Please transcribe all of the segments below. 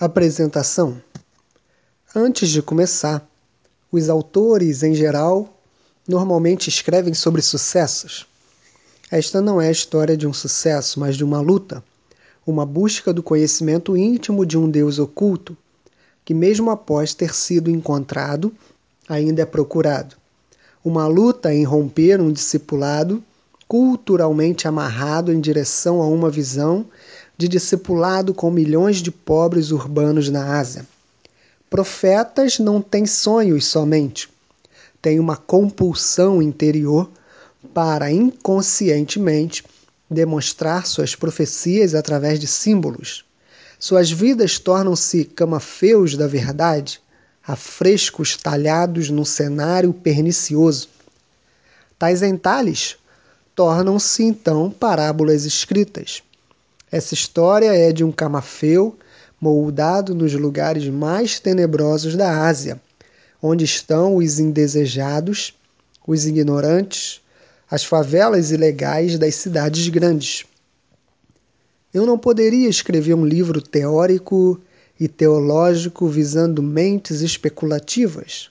Apresentação: Antes de começar, os autores, em geral, normalmente escrevem sobre sucessos. Esta não é a história de um sucesso, mas de uma luta, uma busca do conhecimento íntimo de um Deus oculto, que, mesmo após ter sido encontrado, ainda é procurado. Uma luta em romper um discipulado culturalmente amarrado em direção a uma visão de discipulado com milhões de pobres urbanos na Ásia. Profetas não têm sonhos somente, têm uma compulsão interior para inconscientemente demonstrar suas profecias através de símbolos. Suas vidas tornam-se camafeus da verdade, afrescos talhados num cenário pernicioso. Tais entalhes tornam-se então parábolas escritas. Essa história é de um camafeu moldado nos lugares mais tenebrosos da Ásia, onde estão os indesejados, os ignorantes, as favelas ilegais das cidades grandes. Eu não poderia escrever um livro teórico e teológico visando mentes especulativas,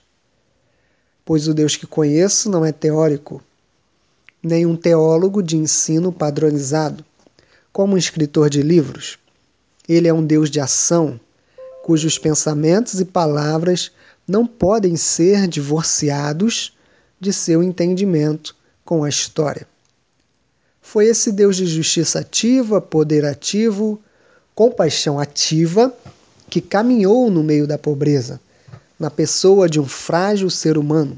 pois o Deus que conheço não é teórico, nem um teólogo de ensino padronizado, como um escritor de livros. Ele é um Deus de ação, cujos pensamentos e palavras não podem ser divorciados de seu entendimento com a história. Foi esse Deus de justiça ativa, poder ativo, compaixão ativa, que caminhou no meio da pobreza, na pessoa de um frágil ser humano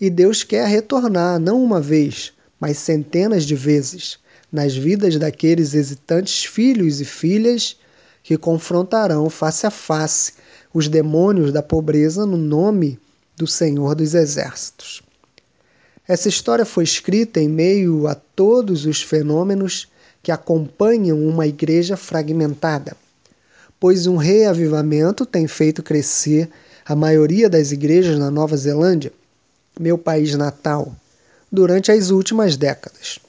e Deus quer retornar não uma vez, mas centenas de vezes nas vidas daqueles hesitantes filhos e filhas que confrontarão face a face os demônios da pobreza no nome do Senhor dos Exércitos. Essa história foi escrita em meio a todos os fenômenos que acompanham uma igreja fragmentada, pois um reavivamento tem feito crescer a maioria das igrejas na Nova Zelândia meu país natal, durante as últimas décadas.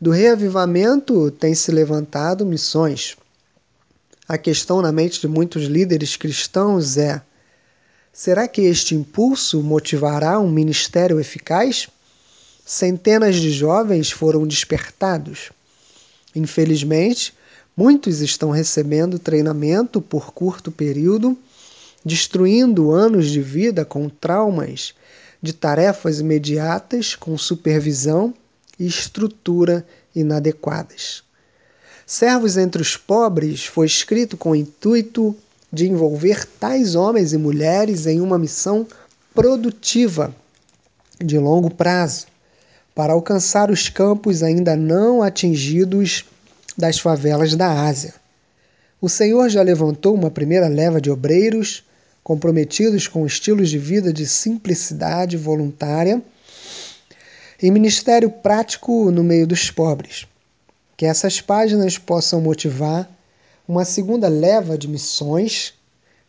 Do reavivamento têm se levantado missões. A questão na mente de muitos líderes cristãos é: será que este impulso motivará um ministério eficaz? Centenas de jovens foram despertados. Infelizmente, muitos estão recebendo treinamento por curto período, destruindo anos de vida com traumas de tarefas imediatas com supervisão e estrutura inadequadas. Servos entre os pobres foi escrito com o intuito de envolver tais homens e mulheres em uma missão produtiva de longo prazo para alcançar os campos ainda não atingidos das favelas da Ásia. O Senhor já levantou uma primeira leva de obreiros comprometidos com estilos de vida de simplicidade voluntária e ministério prático no meio dos pobres. Que essas páginas possam motivar uma segunda leva de missões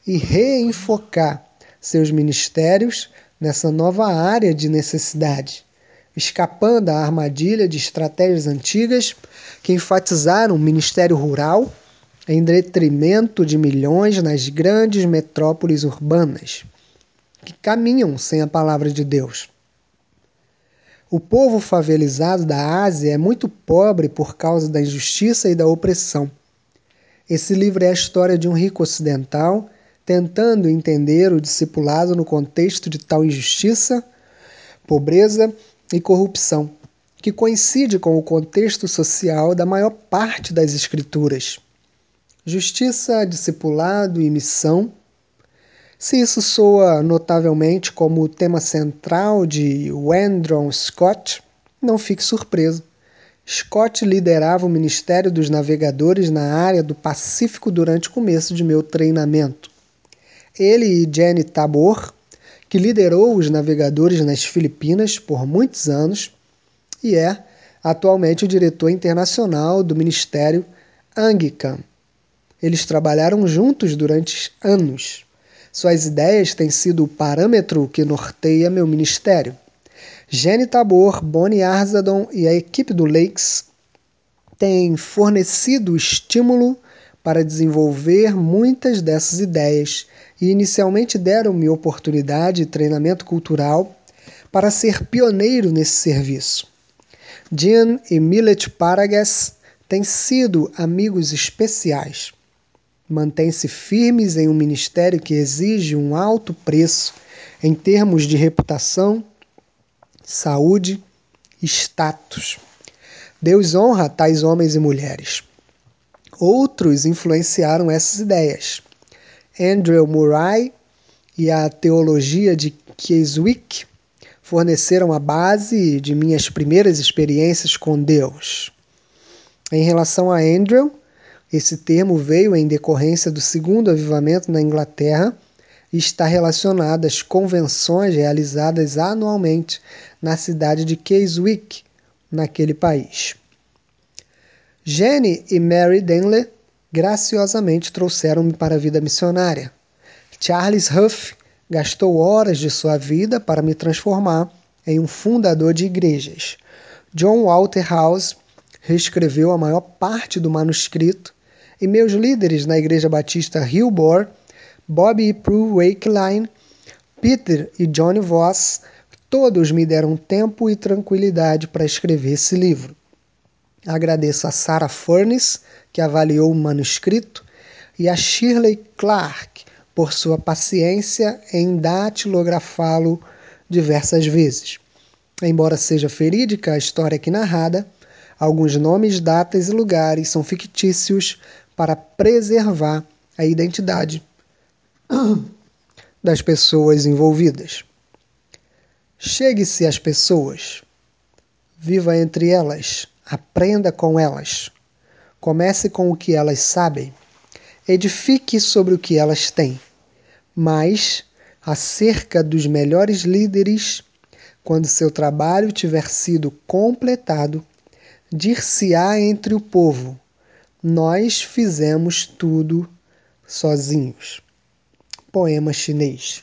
e reenfocar seus ministérios nessa nova área de necessidade, escapando à armadilha de estratégias antigas que enfatizaram o ministério rural em detrimento de milhões nas grandes metrópoles urbanas, que caminham sem a palavra de Deus. O povo favelizado da Ásia é muito pobre por causa da injustiça e da opressão. Esse livro é a história de um rico ocidental tentando entender o discipulado no contexto de tal injustiça, pobreza e corrupção, que coincide com o contexto social da maior parte das escrituras justiça, discipulado e missão. Se isso soa notavelmente como o tema central de Wendron Scott, não fique surpreso. Scott liderava o Ministério dos Navegadores na área do Pacífico durante o começo de meu treinamento. Ele e Jenny Tabor, que liderou os navegadores nas Filipinas por muitos anos e é atualmente o diretor internacional do Ministério Anglican eles trabalharam juntos durante anos. Suas ideias têm sido o parâmetro que norteia meu ministério. Jenny Tabor, Bonnie Arzadon e a equipe do Lakes têm fornecido estímulo para desenvolver muitas dessas ideias e inicialmente deram-me oportunidade e treinamento cultural para ser pioneiro nesse serviço. Jean e Millet Paragas têm sido amigos especiais. Mantêm-se firmes em um ministério que exige um alto preço em termos de reputação, saúde status. Deus honra tais homens e mulheres. Outros influenciaram essas ideias. Andrew Murray e a teologia de Keswick forneceram a base de minhas primeiras experiências com Deus. Em relação a Andrew, esse termo veio em decorrência do segundo avivamento na Inglaterra e está relacionado às convenções realizadas anualmente na cidade de Keswick, naquele país. Jenny e Mary Denley graciosamente trouxeram-me para a vida missionária. Charles Huff gastou horas de sua vida para me transformar em um fundador de igrejas. John Walter House reescreveu a maior parte do manuscrito e meus líderes na Igreja Batista Hillbore, Bob e Prue Wakeline, Peter e Johnny Voss, todos me deram tempo e tranquilidade para escrever esse livro. Agradeço a Sarah Furnace, que avaliou o manuscrito, e a Shirley Clark por sua paciência em datilografá-lo diversas vezes. Embora seja verídica a história aqui narrada, alguns nomes, datas e lugares são fictícios para preservar a identidade das pessoas envolvidas. Chegue-se às pessoas, viva entre elas, aprenda com elas. Comece com o que elas sabem. Edifique sobre o que elas têm. Mas, acerca dos melhores líderes, quando seu trabalho tiver sido completado, dir-se-á entre o povo: Nós fizemos tudo sozinhos. Poema chinês.